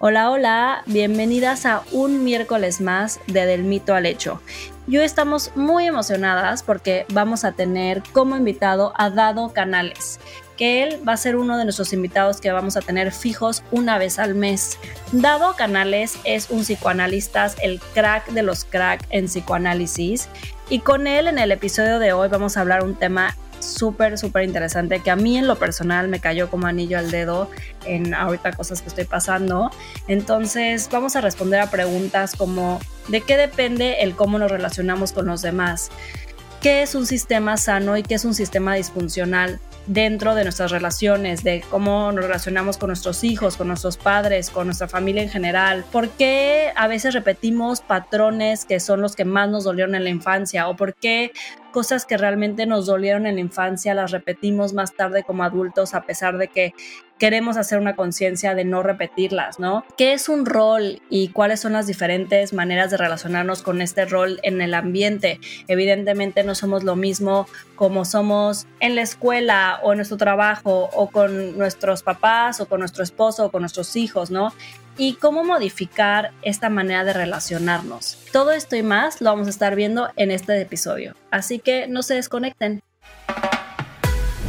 Hola, hola, bienvenidas a un miércoles más de Del Mito al Hecho. Y hoy estamos muy emocionadas porque vamos a tener como invitado a Dado Canales, que él va a ser uno de nuestros invitados que vamos a tener fijos una vez al mes. Dado Canales es un psicoanalista, el crack de los crack en psicoanálisis. Y con él en el episodio de hoy vamos a hablar un tema súper, súper interesante que a mí en lo personal me cayó como anillo al dedo en ahorita cosas que estoy pasando. Entonces vamos a responder a preguntas como ¿de qué depende el cómo nos relacionamos con los demás? ¿Qué es un sistema sano y qué es un sistema disfuncional? Dentro de nuestras relaciones, de cómo nos relacionamos con nuestros hijos, con nuestros padres, con nuestra familia en general. ¿Por qué a veces repetimos patrones que son los que más nos dolieron en la infancia? ¿O por qué cosas que realmente nos dolieron en la infancia las repetimos más tarde como adultos a pesar de que queremos hacer una conciencia de no repetirlas, ¿no? ¿Qué es un rol y cuáles son las diferentes maneras de relacionarnos con este rol en el ambiente? Evidentemente no somos lo mismo como somos en la escuela o en nuestro trabajo o con nuestros papás o con nuestro esposo o con nuestros hijos, ¿no? y cómo modificar esta manera de relacionarnos. Todo esto y más lo vamos a estar viendo en este episodio, así que no se desconecten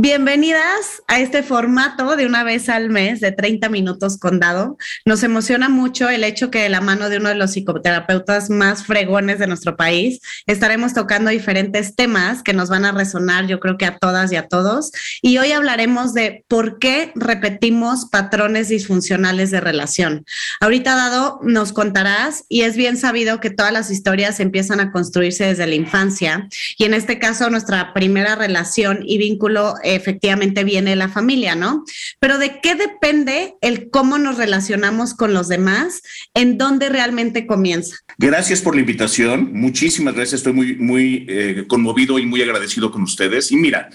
Bienvenidas a este formato de una vez al mes de 30 minutos con dado. Nos emociona mucho el hecho que de la mano de uno de los psicoterapeutas más fregones de nuestro país estaremos tocando diferentes temas que nos van a resonar, yo creo que a todas y a todos. Y hoy hablaremos de por qué repetimos patrones disfuncionales de relación. Ahorita dado nos contarás y es bien sabido que todas las historias empiezan a construirse desde la infancia y en este caso nuestra primera relación y vínculo efectivamente viene la familia, ¿no? Pero ¿de qué depende el cómo nos relacionamos con los demás? ¿En dónde realmente comienza? Gracias por la invitación. Muchísimas gracias. Estoy muy, muy eh, conmovido y muy agradecido con ustedes. Y mira,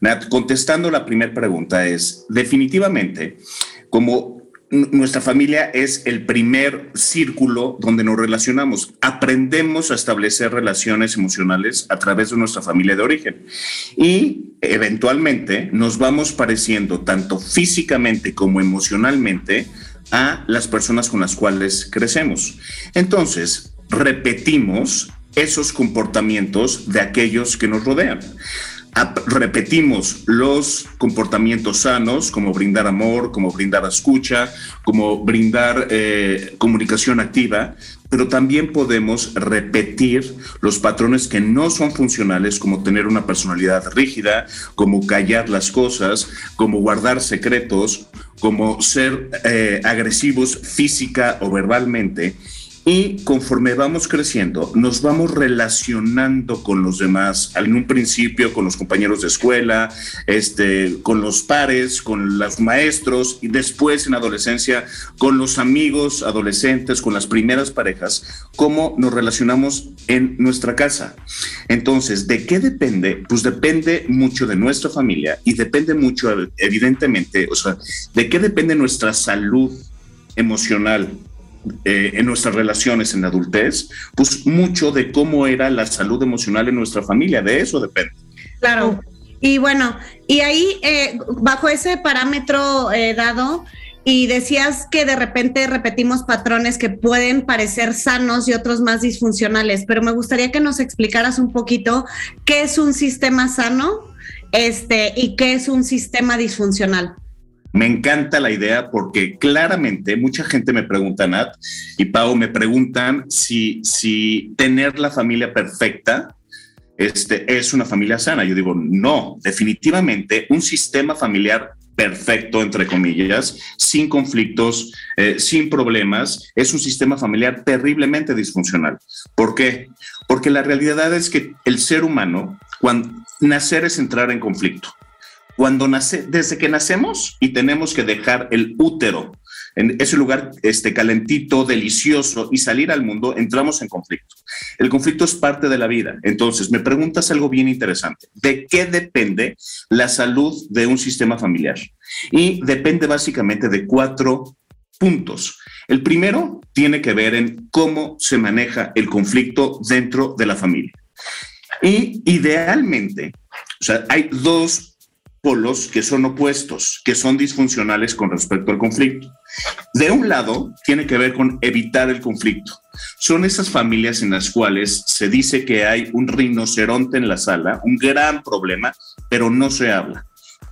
Nat, contestando la primera pregunta es, definitivamente, como nuestra familia es el primer círculo donde nos relacionamos. Aprendemos a establecer relaciones emocionales a través de nuestra familia de origen y eventualmente nos vamos pareciendo tanto físicamente como emocionalmente a las personas con las cuales crecemos. Entonces, repetimos esos comportamientos de aquellos que nos rodean repetimos los comportamientos sanos, como brindar amor, como brindar escucha, como brindar eh, comunicación activa, pero también podemos repetir los patrones que no son funcionales, como tener una personalidad rígida, como callar las cosas, como guardar secretos, como ser eh, agresivos física o verbalmente y conforme vamos creciendo, nos vamos relacionando con los demás, en un principio con los compañeros de escuela, este, con los pares, con los maestros y después en adolescencia con los amigos adolescentes, con las primeras parejas, cómo nos relacionamos en nuestra casa. Entonces, ¿de qué depende? Pues depende mucho de nuestra familia y depende mucho, evidentemente, o sea, ¿de qué depende nuestra salud emocional? Eh, en nuestras relaciones en la adultez, pues mucho de cómo era la salud emocional en nuestra familia, de eso depende. Claro. Y bueno, y ahí, eh, bajo ese parámetro eh, dado, y decías que de repente repetimos patrones que pueden parecer sanos y otros más disfuncionales, pero me gustaría que nos explicaras un poquito qué es un sistema sano este, y qué es un sistema disfuncional. Me encanta la idea porque claramente mucha gente me pregunta, Nat y Pau, me preguntan si, si tener la familia perfecta este, es una familia sana. Yo digo, no, definitivamente un sistema familiar perfecto, entre comillas, sin conflictos, eh, sin problemas, es un sistema familiar terriblemente disfuncional. ¿Por qué? Porque la realidad es que el ser humano, cuando nacer es entrar en conflicto. Cuando nace, desde que nacemos y tenemos que dejar el útero en ese lugar este, calentito, delicioso y salir al mundo, entramos en conflicto. El conflicto es parte de la vida. Entonces, me preguntas algo bien interesante. ¿De qué depende la salud de un sistema familiar? Y depende básicamente de cuatro puntos. El primero tiene que ver en cómo se maneja el conflicto dentro de la familia. Y idealmente, o sea, hay dos polos que son opuestos, que son disfuncionales con respecto al conflicto. De un lado, tiene que ver con evitar el conflicto. Son esas familias en las cuales se dice que hay un rinoceronte en la sala, un gran problema, pero no se habla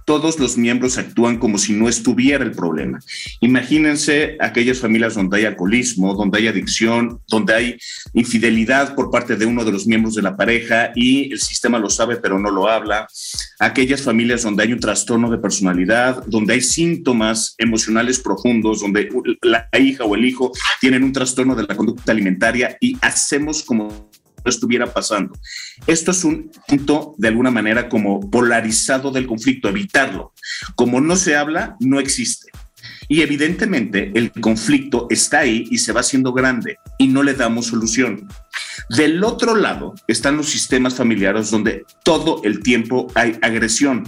todos los miembros actúan como si no estuviera el problema. Imagínense aquellas familias donde hay alcoholismo, donde hay adicción, donde hay infidelidad por parte de uno de los miembros de la pareja y el sistema lo sabe pero no lo habla. Aquellas familias donde hay un trastorno de personalidad, donde hay síntomas emocionales profundos, donde la hija o el hijo tienen un trastorno de la conducta alimentaria y hacemos como estuviera pasando. Esto es un punto de alguna manera como polarizado del conflicto, evitarlo. Como no se habla, no existe. Y evidentemente el conflicto está ahí y se va haciendo grande y no le damos solución. Del otro lado están los sistemas familiares donde todo el tiempo hay agresión.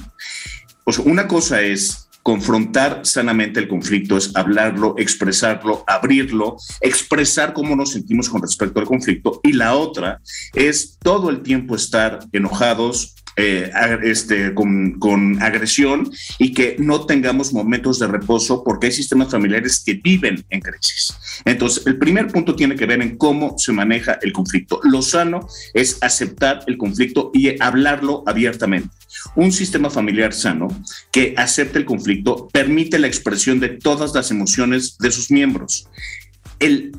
O sea, una cosa es confrontar sanamente el conflicto es hablarlo, expresarlo, abrirlo, expresar cómo nos sentimos con respecto al conflicto. Y la otra es todo el tiempo estar enojados, eh, este, con, con, agresión y que no tengamos momentos de reposo porque hay sistemas familiares que viven en crisis. Entonces, el primer punto tiene que ver en cómo se maneja el conflicto. Lo sano es aceptar el conflicto y hablarlo abiertamente. Un sistema familiar sano que acepte el conflicto permite la expresión de todas las emociones de sus miembros. El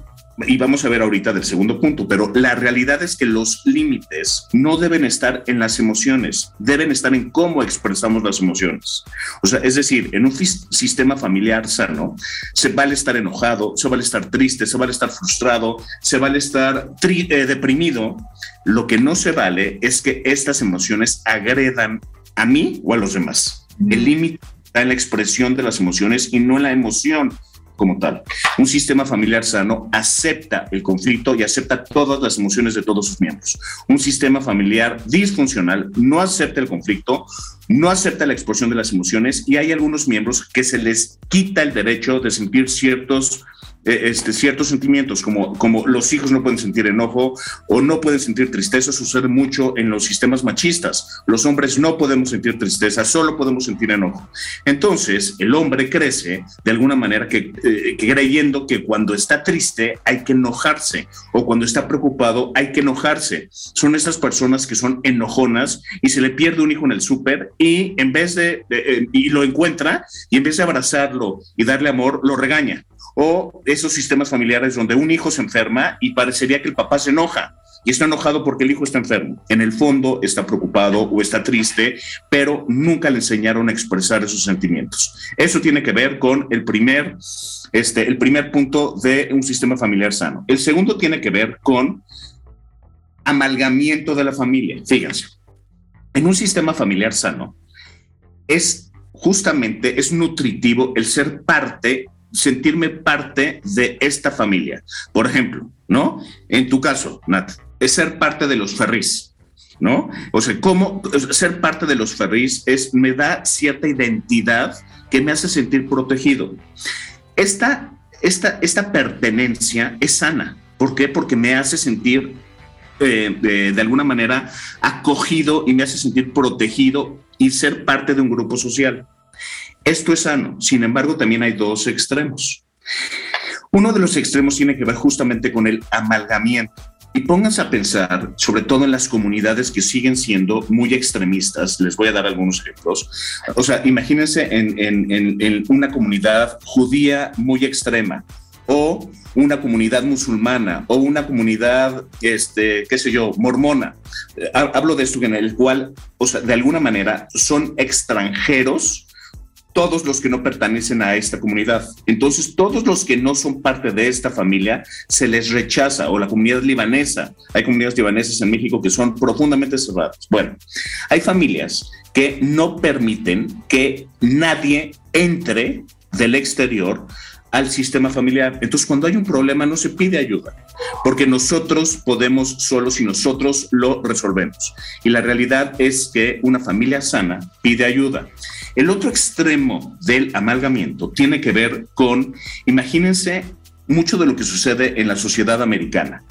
y vamos a ver ahorita del segundo punto, pero la realidad es que los límites no deben estar en las emociones, deben estar en cómo expresamos las emociones. O sea, es decir, en un sistema familiar sano, se vale estar enojado, se vale estar triste, se vale estar frustrado, se vale estar eh, deprimido. Lo que no se vale es que estas emociones agredan a mí o a los demás. El límite está en la expresión de las emociones y no en la emoción como tal. Un sistema familiar sano acepta el conflicto y acepta todas las emociones de todos sus miembros. Un sistema familiar disfuncional no acepta el conflicto, no acepta la expresión de las emociones y hay algunos miembros que se les quita el derecho de sentir ciertos este, ciertos sentimientos, como, como los hijos no pueden sentir enojo o no pueden sentir tristeza, sucede mucho en los sistemas machistas. Los hombres no podemos sentir tristeza, solo podemos sentir enojo. Entonces, el hombre crece de alguna manera que, eh, creyendo que cuando está triste hay que enojarse o cuando está preocupado hay que enojarse. Son esas personas que son enojonas y se le pierde un hijo en el súper y en vez de, eh, y lo encuentra y en vez de abrazarlo y darle amor, lo regaña o esos sistemas familiares donde un hijo se enferma y parecería que el papá se enoja y está enojado porque el hijo está enfermo. En el fondo está preocupado o está triste, pero nunca le enseñaron a expresar esos sentimientos. Eso tiene que ver con el primer, este, el primer punto de un sistema familiar sano. El segundo tiene que ver con amalgamiento de la familia. Fíjense, en un sistema familiar sano es justamente, es nutritivo el ser parte sentirme parte de esta familia. Por ejemplo, ¿no? En tu caso, Nat, es ser parte de los Ferris, ¿no? O sea, cómo ser parte de los Ferris es, me da cierta identidad que me hace sentir protegido. Esta, esta, esta pertenencia es sana. ¿Por qué? Porque me hace sentir eh, de, de alguna manera acogido y me hace sentir protegido y ser parte de un grupo social. Esto es sano, sin embargo también hay dos extremos. Uno de los extremos tiene que ver justamente con el amalgamiento. Y pónganse a pensar, sobre todo en las comunidades que siguen siendo muy extremistas, les voy a dar algunos ejemplos. O sea, imagínense en, una comunidad judía muy extrema o una comunidad musulmana o una comunidad, este, qué sé yo, mormona. Hablo de esto en el cual, o sea, de alguna manera son extranjeros todos los que no pertenecen a esta comunidad. Entonces, todos los que no son parte de esta familia se les rechaza, o la comunidad libanesa. Hay comunidades libanesas en México que son profundamente cerradas. Bueno, hay familias que no permiten que nadie entre del exterior al sistema familiar. Entonces, cuando hay un problema, no se pide ayuda, porque nosotros podemos solos y nosotros lo resolvemos. Y la realidad es que una familia sana pide ayuda. El otro extremo del amalgamiento tiene que ver con, imagínense, mucho de lo que sucede en la sociedad americana,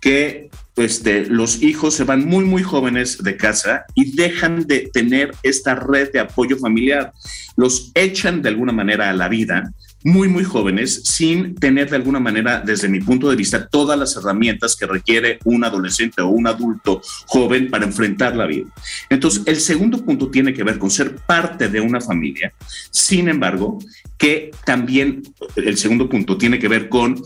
que este, los hijos se van muy, muy jóvenes de casa y dejan de tener esta red de apoyo familiar. Los echan de alguna manera a la vida muy, muy jóvenes sin tener de alguna manera, desde mi punto de vista, todas las herramientas que requiere un adolescente o un adulto joven para enfrentar la vida. Entonces, el segundo punto tiene que ver con ser parte de una familia. Sin embargo, que también el segundo punto tiene que ver con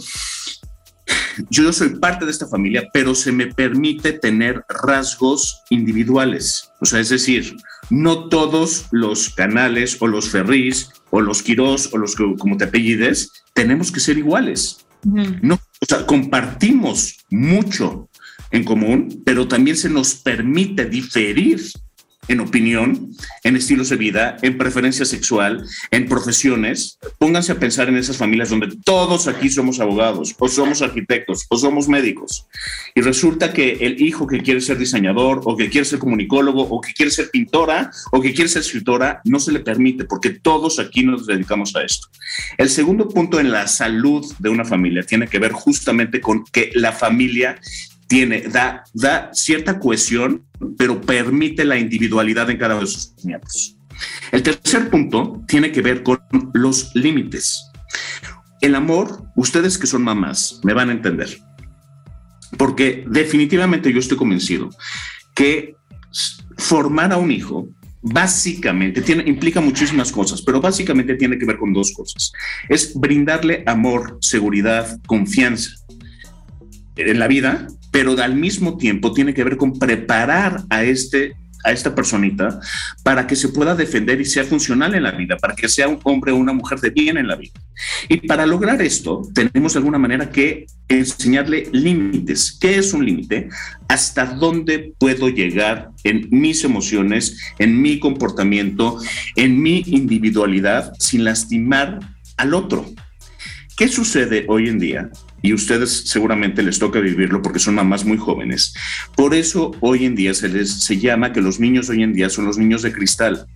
yo soy parte de esta familia, pero se me permite tener rasgos individuales. O sea, es decir, no todos los canales o los ferrís o los quirós o los que como te apellides tenemos que ser iguales. No, o sea, compartimos mucho en común, pero también se nos permite diferir en opinión, en estilos de vida, en preferencia sexual, en profesiones. Pónganse a pensar en esas familias donde todos aquí somos abogados, o somos arquitectos, o somos médicos. Y resulta que el hijo que quiere ser diseñador, o que quiere ser comunicólogo, o que quiere ser pintora, o que quiere ser escritora, no se le permite, porque todos aquí nos dedicamos a esto. El segundo punto en la salud de una familia tiene que ver justamente con que la familia tiene, da, da cierta cohesión, pero permite la individualidad en cada uno de sus miembros. El tercer punto tiene que ver con los límites. El amor, ustedes que son mamás, me van a entender, porque definitivamente yo estoy convencido que formar a un hijo básicamente tiene, implica muchísimas cosas, pero básicamente tiene que ver con dos cosas. Es brindarle amor, seguridad, confianza en la vida pero al mismo tiempo tiene que ver con preparar a este a esta personita para que se pueda defender y sea funcional en la vida, para que sea un hombre o una mujer de bien en la vida. Y para lograr esto, tenemos de alguna manera que enseñarle límites. ¿Qué es un límite? ¿Hasta dónde puedo llegar en mis emociones, en mi comportamiento, en mi individualidad, sin lastimar al otro? ¿Qué sucede hoy en día? Y ustedes seguramente les toca vivirlo porque son mamás muy jóvenes. Por eso hoy en día se les se llama que los niños hoy en día son los niños de cristal.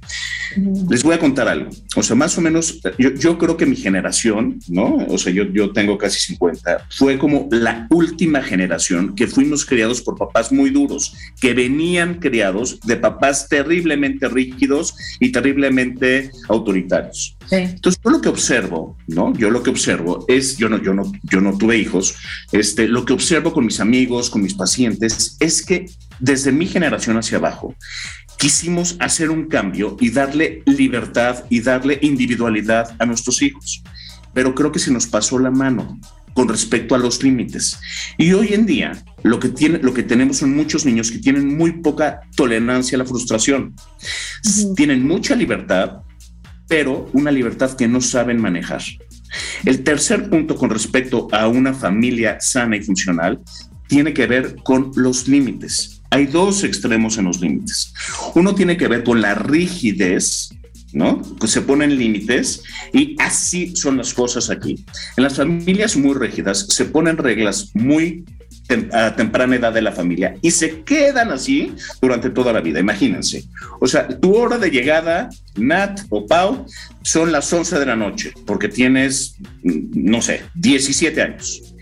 Les voy a contar algo. O sea, más o menos, yo, yo creo que mi generación, ¿no? O sea, yo, yo tengo casi 50, fue como la última generación que fuimos criados por papás muy duros, que venían criados de papás terriblemente rígidos y terriblemente autoritarios. Entonces, yo lo que observo, ¿no? Yo lo que observo es, yo no, yo no, yo no tuve hijos, este, lo que observo con mis amigos, con mis pacientes, es que desde mi generación hacia abajo, quisimos hacer un cambio y darle libertad y darle individualidad a nuestros hijos. Pero creo que se nos pasó la mano con respecto a los límites. Y hoy en día lo que, tiene, lo que tenemos son muchos niños que tienen muy poca tolerancia a la frustración. Tienen mucha libertad, pero una libertad que no saben manejar. El tercer punto con respecto a una familia sana y funcional tiene que ver con los límites. Hay dos extremos en los límites. Uno tiene que ver con la rigidez, ¿no? Que se ponen límites y así son las cosas aquí. En las familias muy rígidas se ponen reglas muy a temprana edad de la familia y se quedan así durante toda la vida. Imagínense. O sea, tu hora de llegada, Nat o Pau, son las 11 de la noche porque tienes, no sé, 17 años.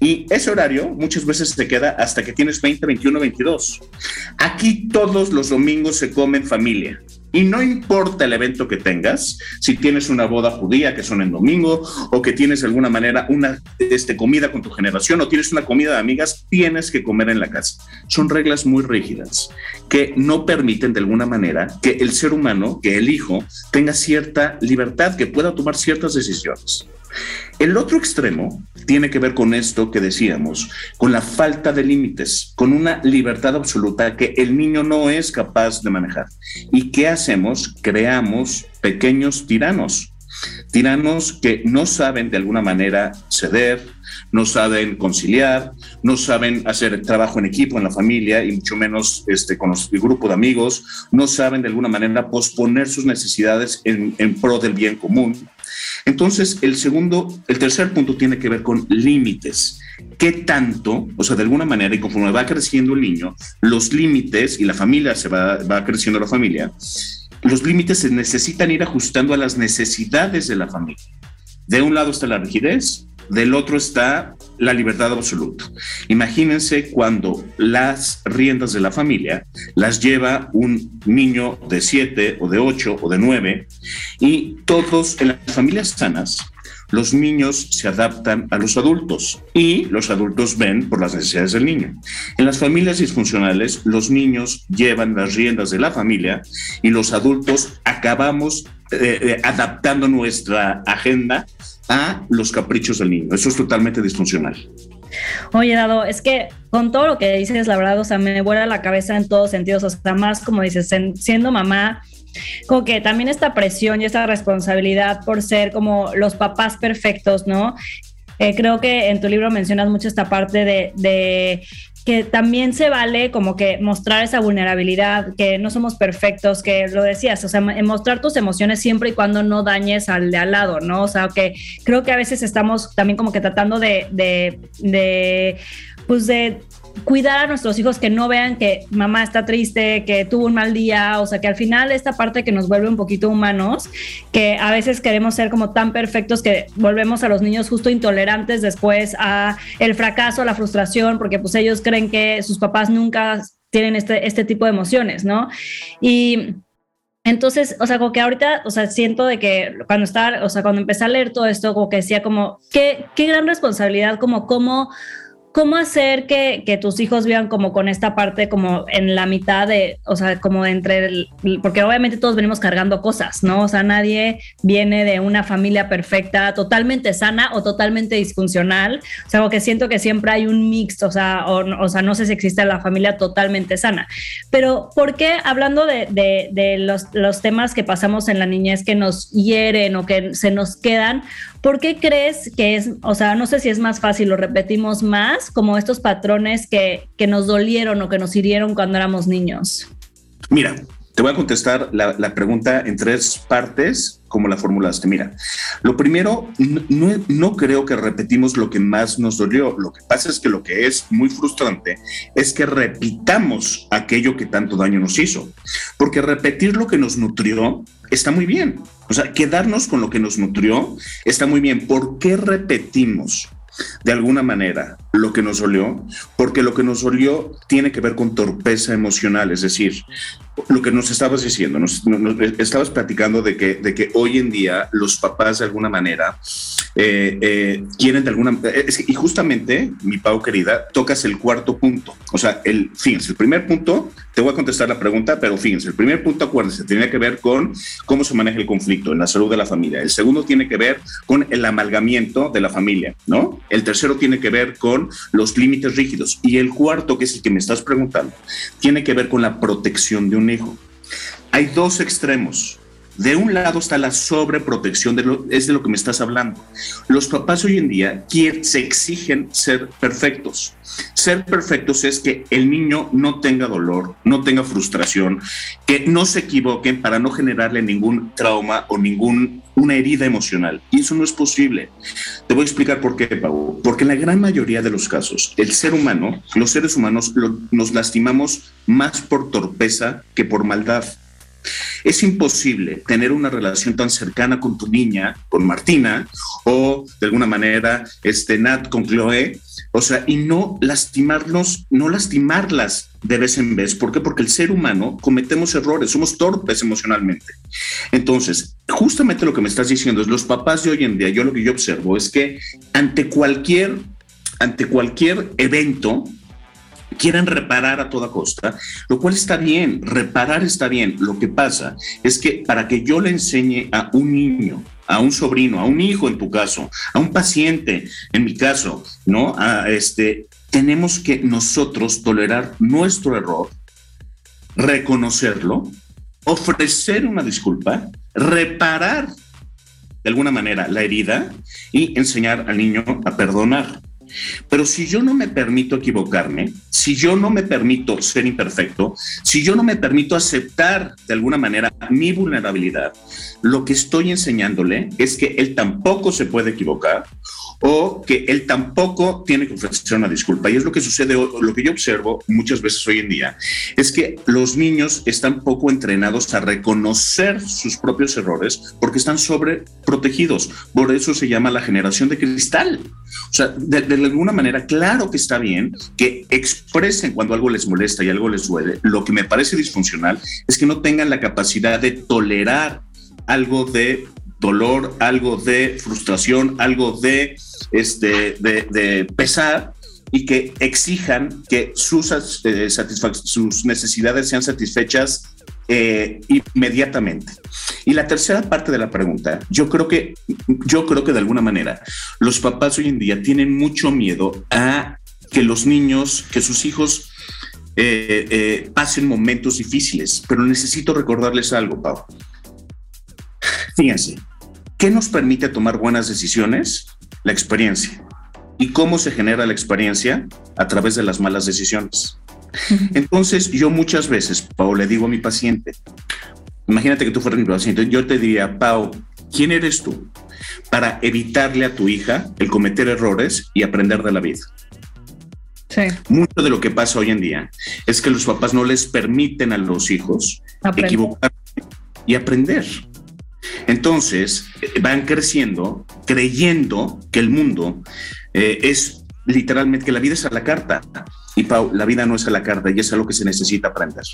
Y ese horario muchas veces se queda hasta que tienes 20, 21, 22. Aquí todos los domingos se come en familia. Y no importa el evento que tengas, si tienes una boda judía que son en domingo o que tienes de alguna manera una este, comida con tu generación o tienes una comida de amigas, tienes que comer en la casa. Son reglas muy rígidas que no permiten de alguna manera que el ser humano, que el hijo, tenga cierta libertad, que pueda tomar ciertas decisiones. El otro extremo tiene que ver con esto que decíamos, con la falta de límites, con una libertad absoluta que el niño no es capaz de manejar. ¿Y qué hacemos? Creamos pequeños tiranos, tiranos que no saben de alguna manera ceder, no saben conciliar, no saben hacer trabajo en equipo en la familia y mucho menos este, con el grupo de amigos, no saben de alguna manera posponer sus necesidades en pro del bien común. Entonces, el segundo, el tercer punto tiene que ver con límites. ¿Qué tanto, o sea, de alguna manera, y conforme va creciendo el niño, los límites y la familia se va, va creciendo la familia, los límites se necesitan ir ajustando a las necesidades de la familia. De un lado está la rigidez, del otro está la libertad absoluta. Imagínense cuando las riendas de la familia las lleva un niño de 7 o de 8 o de 9 y todos en las familias sanas los niños se adaptan a los adultos y los adultos ven por las necesidades del niño. En las familias disfuncionales, los niños llevan las riendas de la familia y los adultos acabamos eh, eh, adaptando nuestra agenda a los caprichos del niño. Eso es totalmente disfuncional. Oye, Dado, es que con todo lo que dices, la verdad, o sea, me vuela la cabeza en todos sentidos, o sea, más como dices, siendo mamá, como que también esta presión y esta responsabilidad por ser como los papás perfectos, ¿no? Eh, creo que en tu libro mencionas mucho esta parte de, que también se vale como que mostrar esa vulnerabilidad, que no somos perfectos, que lo decías, o sea, mostrar tus emociones siempre y cuando no dañes al de al lado, ¿no? O sea, que creo que a veces estamos también como que tratando de, de, de pues de cuidar a nuestros hijos que no vean que mamá está triste, que tuvo un mal día, o sea, que al final esta parte que nos vuelve un poquito humanos, que a veces queremos ser como tan perfectos que volvemos a los niños justo intolerantes después a el fracaso, la frustración, porque pues ellos creen que sus papás nunca tienen este, este tipo de emociones, ¿no? Y entonces, o sea, como que ahorita, o sea, siento de que cuando estaba, o sea, cuando empecé a leer todo esto, como que decía como, qué, qué gran responsabilidad, como cómo ¿Cómo hacer que, que, tus hijos vivan como con esta parte como en la mitad de, o sea, como entre, porque obviamente todos venimos cargando cosas, ¿no? O sea, nadie viene de una familia perfecta, totalmente sana o totalmente disfuncional. O sea, que siento que siempre hay un mix, o sea, o, o sea, no sé si existe la familia totalmente sana. Pero, ¿por qué hablando de, de, de los, los temas que pasamos en la niñez que nos hieren o que se nos quedan? ¿Por qué crees que es, o sea, no sé si es más fácil, lo repetimos más, como estos patrones que, que nos dolieron o que nos hirieron cuando éramos niños? Mira, te voy a contestar la, la, pregunta en tres partes, como la formulaste. Mira, lo primero, no, no, creo que repetimos lo que más nos dolió. Lo que pasa es que lo que es muy frustrante es que repitamos aquello que tanto daño nos hizo. Porque repetir lo que nos nutrió está muy bien. O sea, quedarnos con lo que nos nutrió está muy bien. ¿Por qué repetimos? de alguna manera lo que nos dolió, porque lo que nos dolió tiene que ver con torpeza emocional, es decir, lo que nos estabas diciendo, nos, nos, estabas platicando de que, de que hoy en día los papás de alguna manera eh, eh, quieren de alguna es, y justamente, mi Pau querida, tocas el cuarto punto. O sea, el, fíjense, el primer punto, te voy a contestar la pregunta, pero fíjense, el primer punto, acuérdense, tiene que ver con cómo se maneja el conflicto en la salud de la familia. El segundo tiene que ver con el amalgamiento de la familia, ¿no? El tercero tiene que ver con los límites rígidos. Y el cuarto, que es el que me estás preguntando, tiene que ver con la protección de un hijo. Hay dos extremos. De un lado está la sobreprotección, de lo, es de lo que me estás hablando. Los papás hoy en día se exigen ser perfectos. Ser perfectos es que el niño no tenga dolor, no tenga frustración, que no se equivoquen para no generarle ningún trauma o ninguna herida emocional. Y eso no es posible. Te voy a explicar por qué, Pau. Porque en la gran mayoría de los casos, el ser humano, los seres humanos, nos lastimamos más por torpeza que por maldad. Es imposible tener una relación tan cercana con tu niña, con Martina, o de alguna manera, este, Nat con Chloe, o sea, y no lastimarnos, no lastimarlas de vez en vez. ¿Por qué? Porque el ser humano cometemos errores, somos torpes emocionalmente. Entonces, justamente lo que me estás diciendo es los papás de hoy en día, yo lo que yo observo es que ante cualquier, ante cualquier evento, quieren reparar a toda costa, lo cual está bien, reparar está bien. Lo que pasa es que para que yo le enseñe a un niño, a un sobrino, a un hijo en tu caso, a un paciente en mi caso, ¿no? A este, tenemos que nosotros tolerar nuestro error, reconocerlo, ofrecer una disculpa reparar de alguna manera la herida y enseñar al niño a perdonar. Pero si yo no me permito equivocarme, si yo no me permito ser imperfecto, si yo no me permito aceptar de alguna manera mi vulnerabilidad, lo que estoy enseñándole es que él tampoco se puede equivocar o que él tampoco tiene que ofrecer una disculpa. Y es lo que sucede, lo que yo observo muchas veces hoy en día, es que los niños están poco entrenados a reconocer sus propios errores porque están sobreprotegidos. Por eso se llama la generación de cristal. O sea, de, alguna manera, claro que está bien que expresen cuando algo les molesta y algo les duele. Lo que me parece disfuncional es que no tengan la capacidad de tolerar algo de dolor, algo de frustración, algo de, este, de, pesar y que exijan que sus, eh, necesidades sean satisfechas eh, inmediatamente. Y la tercera parte de la pregunta, yo creo que, yo creo que de alguna manera los papás hoy en día tienen mucho miedo a que los niños, que sus hijos eh, pasen momentos difíciles, pero necesito recordarles algo, Pau. Fíjense, ¿qué nos permite tomar buenas decisiones? La experiencia. ¿Y cómo se genera la experiencia? A través de las malas decisiones. Entonces, yo muchas veces, Pau, le digo a mi paciente, imagínate que tú fueras mi paciente, yo te diría, Pau, ¿quién eres tú para evitarle a tu hija el cometer errores y aprender de la vida? Sí. Mucho de lo que pasa hoy en día es que los papás no les permiten a los hijos equivocar y aprender. Entonces, eh, van creciendo creyendo que el mundo eh, es literalmente que la vida es a la carta. Y Pau, la vida no es a la carta y es algo que se necesita aprender.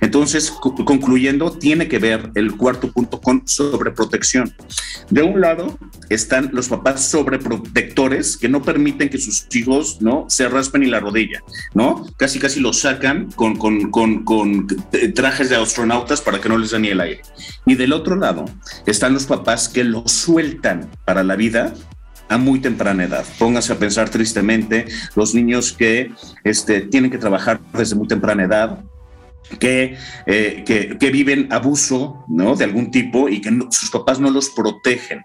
Entonces, concluyendo, tiene que ver el cuarto punto con sobreprotección. De un lado están los papás sobreprotectores que no permiten que sus hijos no se raspen ni la rodilla, ¿no? Casi casi los sacan con, con, con, con trajes de astronautas para que no les da ni el aire. Y del otro lado están los papás que lo sueltan para la vida a muy temprana edad. Póngase a pensar tristemente los niños que este, tienen que trabajar desde muy temprana edad, que, eh, que, viven abuso ¿no? de algún tipo y que sus papás no los protegen.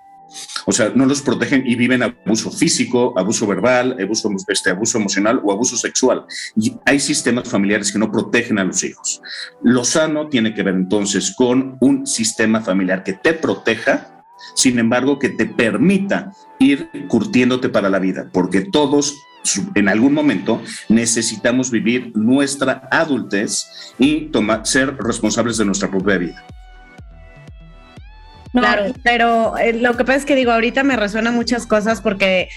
O sea, no los protegen y viven abuso físico, abuso verbal, abuso, este, abuso emocional o abuso sexual. Y hay sistemas familiares que no protegen a los hijos. Lo sano tiene que ver entonces con un sistema familiar que te proteja sin embargo, que te permita ir curtiéndote para la vida, porque todos en algún momento necesitamos vivir nuestra adultez y ser responsables de nuestra propia vida. claro, pero eh, lo que pasa es que digo, ahorita me resuenan muchas cosas porque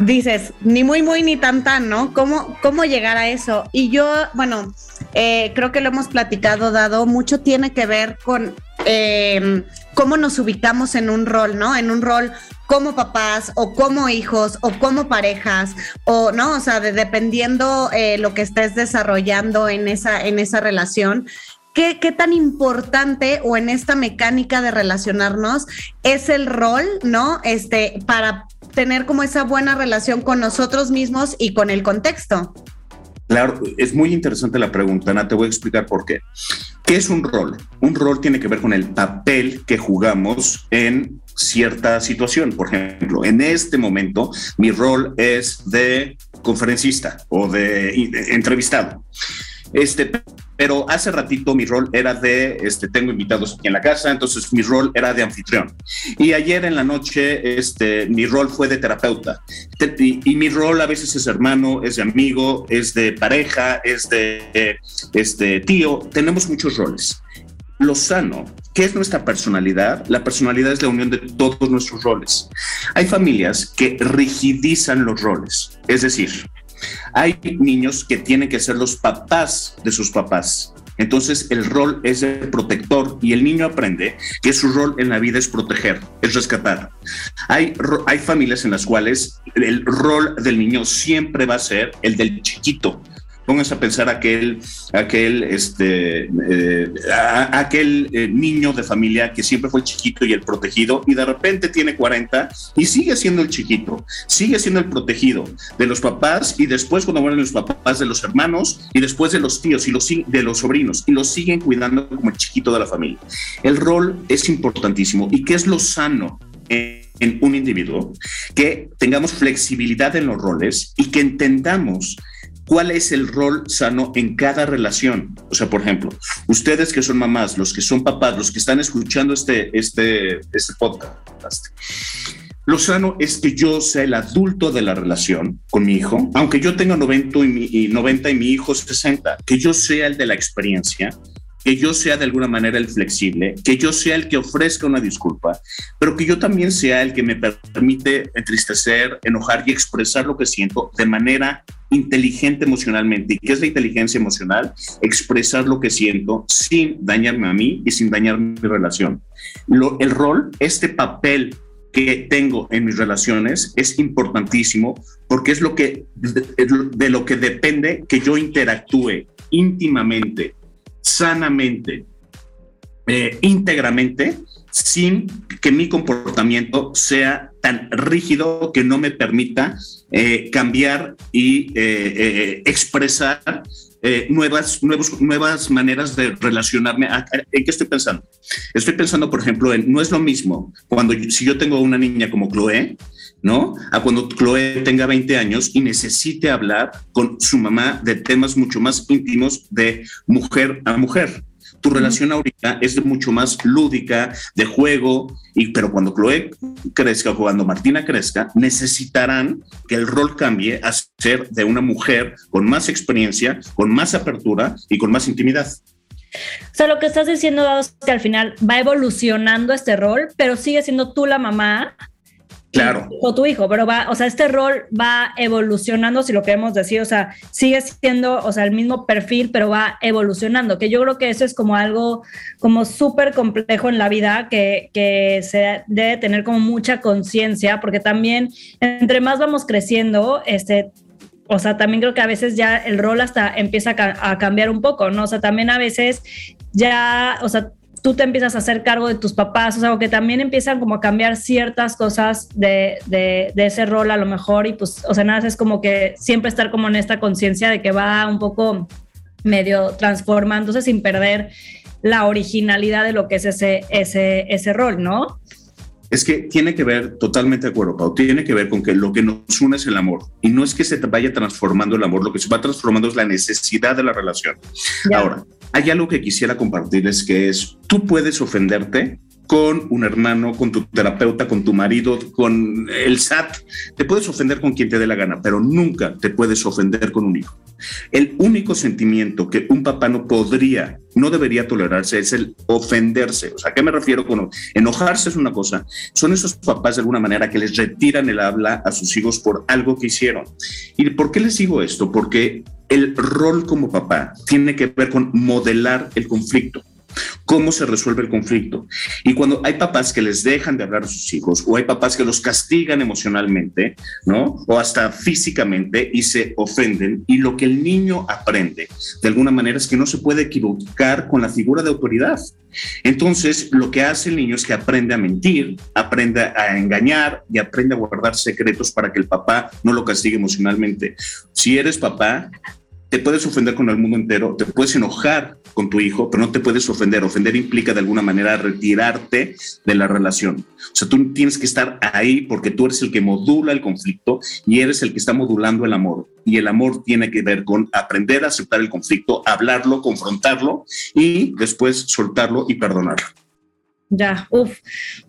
dices, ni muy, muy, ni tan, tan, ¿no? ¿Cómo, cómo llegar a eso? Y yo, bueno, eh, creo que lo hemos platicado, dado, mucho tiene que ver con eh, cómo nos ubicamos en un rol, ¿no? En un rol como papás o como hijos o como parejas o no, o sea, dependiendo eh, lo que estés desarrollando en esa, en esa relación. ¿Qué, ¿Qué, tan importante o en esta mecánica de relacionarnos es el rol, ¿no? Este, para tener como esa buena relación con nosotros mismos y con el contexto. Claro, es muy interesante la pregunta, Ana, te voy a explicar por qué. ¿Qué es un rol? Un rol tiene que ver con el papel que jugamos en cierta situación. Por ejemplo, en este momento mi rol es de conferencista o de, entrevistado. Este, pero hace ratito mi rol era de, este, tengo invitados aquí en la casa, entonces mi rol era de anfitrión. Y ayer en la noche, este, mi rol fue de terapeuta. Y, mi rol a veces es hermano, es de amigo, es de pareja, es de este, tío. Tenemos muchos roles. Lo sano, ¿qué es nuestra personalidad? La personalidad es la unión de todos nuestros roles. Hay familias que rigidizan los roles, es decir, hay niños que tienen que ser los papás de sus papás. Entonces el rol es de protector y el niño aprende que su rol en la vida es proteger, es rescatar. Hay, hay familias en las cuales el rol del niño siempre va a ser el del chiquito, Pónganse a pensar aquel, aquel, este, eh, aquel eh, niño de familia que siempre fue el chiquito y el protegido y de repente tiene 40 y sigue siendo el chiquito, sigue siendo el protegido de los papás y después cuando mueren los papás de los hermanos y después de los tíos y los, de los sobrinos y los siguen cuidando como el chiquito de la familia. El rol es importantísimo. ¿Y qué es lo sano? en un individuo, que tengamos flexibilidad en los roles y que entendamos cuál es el rol sano en cada relación. O sea, por ejemplo, ustedes que son mamás, los que son papás, los que están escuchando este, este, este podcast, lo sano es que yo sea el adulto de la relación con mi hijo, aunque yo tenga 90 y mi, y 90 y mi hijo 60, que yo sea el de la experiencia, que yo sea de alguna manera el flexible, que yo sea el que ofrezca una disculpa, pero que yo también sea el que me permite entristecer, enojar y expresar lo que siento de manera inteligente emocionalmente. ¿Y qué es la inteligencia emocional? Expresar lo que siento sin dañarme a mí y sin dañar mi relación. el rol, este papel que tengo en mis relaciones es importantísimo porque es lo que de lo que depende que yo interactúe íntimamente sanamente, eh, íntegramente, sin que mi comportamiento sea tan rígido que no me permita eh, cambiar y eh, expresar nuevas, nuevas maneras de relacionarme. ¿En qué estoy pensando? Estoy pensando, por ejemplo, en no es lo mismo cuando si yo tengo una niña como Chloe, ¿no? A cuando Chloe tenga 20 años y necesite hablar con su mamá de temas mucho más íntimos de mujer a mujer. Tu relación ahorita es mucho más lúdica, de juego, y, pero cuando Chloe crezca o cuando Martina crezca, necesitarán que el rol cambie a ser de una mujer con más experiencia, con más apertura y con más intimidad. O sea, lo que estás diciendo es que al final va evolucionando este rol, pero sigue siendo tú la mamá Claro. O tu hijo, pero va, o sea, este rol va evolucionando, si lo queremos decir, o sea, sigue siendo, o sea, el mismo perfil, pero va evolucionando, que yo creo que eso es como algo como súper complejo en la vida, que, que se debe tener como mucha conciencia, porque también entre más vamos creciendo, este, o sea, también creo que a veces ya el rol hasta empieza a, a, cambiar un poco, ¿no? O sea, también a veces ya, o sea, tú te empiezas a hacer cargo de tus papás, o sea, que también empiezan como a cambiar ciertas cosas de, de, ese rol a lo mejor y pues, o sea, nada, es como que siempre estar como en esta conciencia de que va un poco medio transformándose sin perder la originalidad de lo que es ese, ese, ese rol, ¿no? Es que tiene que ver, totalmente de acuerdo, Pau, tiene que ver con que lo que nos une es el amor. Y no es que se vaya transformando el amor, lo que se va transformando es la necesidad de la relación. Ahora, hay algo que quisiera compartirles que es, tú puedes ofenderte con un hermano, con tu terapeuta, con tu marido, con el SAT. Te puedes ofender con quien te dé la gana, pero nunca te puedes ofender con un hijo. El único sentimiento que un papá no podría, no debería tolerarse es el ofenderse. O sea, ¿a qué me refiero con enojarse es una cosa? Son esos papás de alguna manera que les retiran el habla a sus hijos por algo que hicieron. ¿Y por qué les digo esto? Porque el rol como papá tiene que ver con modelar el conflicto cómo se resuelve el conflicto. Y cuando hay papás que les dejan de hablar a sus hijos o hay papás que los castigan emocionalmente, ¿no? O hasta físicamente y se ofenden y lo que el niño aprende de alguna manera es que no se puede equivocar con la figura de autoridad. Entonces, lo que hace el niño es que aprende a mentir, aprende a engañar y aprende a guardar secretos para que el papá no lo castigue emocionalmente. Si eres papá, te puedes ofender con el mundo entero, te puedes enojar con tu hijo, pero no te puedes ofender. Ofender implica de alguna manera retirarte de la relación. O sea, tú tienes que estar ahí porque tú eres el que modula el conflicto y eres el que está modulando el amor. Y el amor tiene que ver con aprender a aceptar el conflicto, hablarlo, confrontarlo y después soltarlo y perdonarlo. Ya, uff.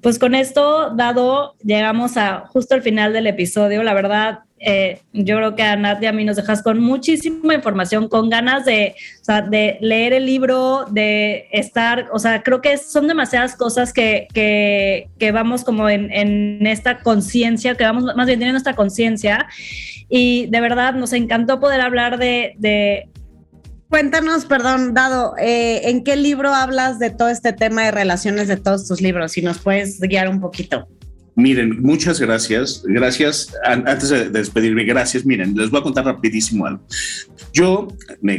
Pues con esto, dado, llegamos a justo al final del episodio. La verdad, eh, yo creo que a Nat y a mí nos dejas con muchísima información, con ganas de, de leer el libro, de estar, o sea, creo que son demasiadas cosas que, que, vamos como en, en esta conciencia, que vamos más bien teniendo esta conciencia. Y de verdad nos encantó poder hablar de, de Cuéntanos, perdón, Dado, eh, ¿en qué libro hablas de todo este tema de relaciones de todos tus libros? Si nos puedes guiar un poquito. Miren, muchas gracias. Gracias. Antes de despedirme, gracias. Miren, les voy a contar rapidísimo algo. Yo,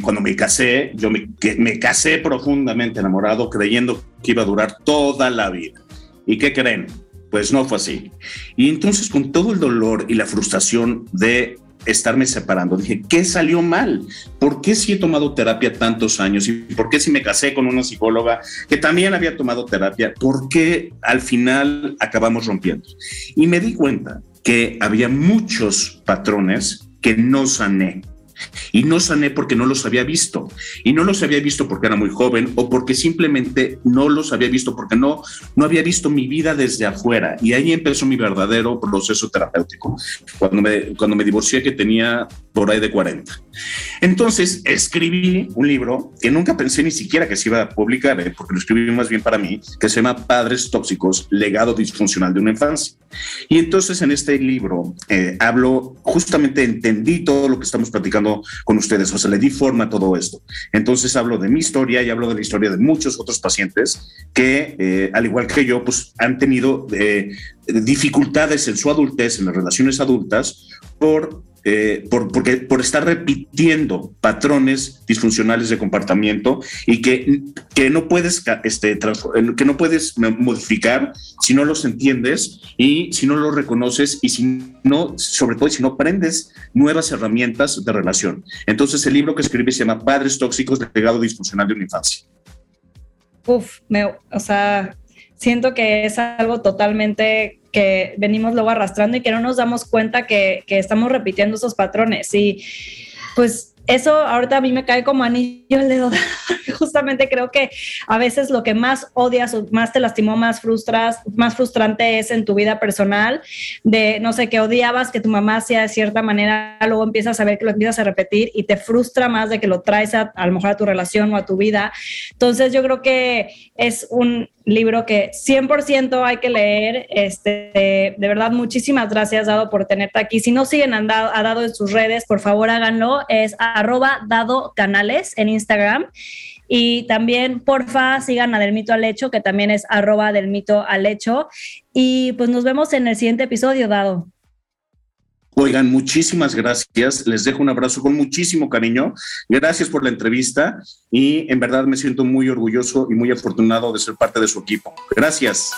cuando me casé, yo me, me casé profundamente enamorado, creyendo que iba a durar toda la vida. ¿Y qué creen? Pues no fue así. Y entonces con todo el dolor y la frustración de estarme separando. Dije, ¿qué salió mal? ¿Por qué si he tomado terapia tantos años? ¿Y por qué si me casé con una psicóloga que también había tomado terapia? ¿Por qué al final acabamos rompiendo? Y me di cuenta que había muchos patrones que no sané. Y no sané porque no los había visto. Y no los había visto porque era muy joven o porque simplemente no los había visto porque no, no había visto mi vida desde afuera. Y ahí empezó mi verdadero proceso terapéutico. Cuando me, cuando me divorcié que tenía por ahí de 40. Entonces escribí un libro que nunca pensé ni siquiera que se iba a publicar, ¿eh? porque lo escribí más bien para mí, que se llama Padres Tóxicos, legado disfuncional de una infancia. Y entonces en este libro eh, hablo, justamente entendí todo lo que estamos platicando con ustedes, o sea, le di forma a todo esto. Entonces hablo de mi historia y hablo de la historia de muchos otros pacientes que, eh, al igual que yo, pues han tenido dificultades en su adultez, en las relaciones adultas, por eh, por, porque, por estar repitiendo patrones disfuncionales de comportamiento y que, que, no puedes, este, que no puedes modificar si no los entiendes y si no los reconoces y si no, sobre todo si no aprendes nuevas herramientas de relación. Entonces el libro que escribí se llama Padres Tóxicos de Pegado Disfuncional de una Infancia. Uf, me, o sea, siento que es algo totalmente que venimos luego arrastrando y que no nos damos cuenta que, estamos repitiendo esos patrones. Y pues eso ahorita a mí me cae como anillo el dedo. Justamente creo que a veces lo que más odias o más te lastimó, más frustras, más frustrante es en tu vida personal, de no sé, que odiabas que tu mamá hacía de cierta manera, luego empiezas a ver que lo empiezas a repetir y te frustra más de que lo traes a, a lo mejor a tu relación o a tu vida. Entonces yo creo que es un libro que 100% hay que leer. Este, de verdad, muchísimas gracias, Dado, por tenerte aquí. Si no siguen a Dado en sus redes, por favor háganlo. Es arroba Dado Canales en Instagram. Y también, porfa, sigan a Del Mito al Hecho, que también es arroba Del Mito al Hecho. Y pues nos vemos en el siguiente episodio, Dado. Oigan, muchísimas gracias. Les dejo un abrazo con muchísimo cariño. Gracias por la entrevista y en verdad me siento muy orgulloso y muy afortunado de ser parte de su equipo. Gracias.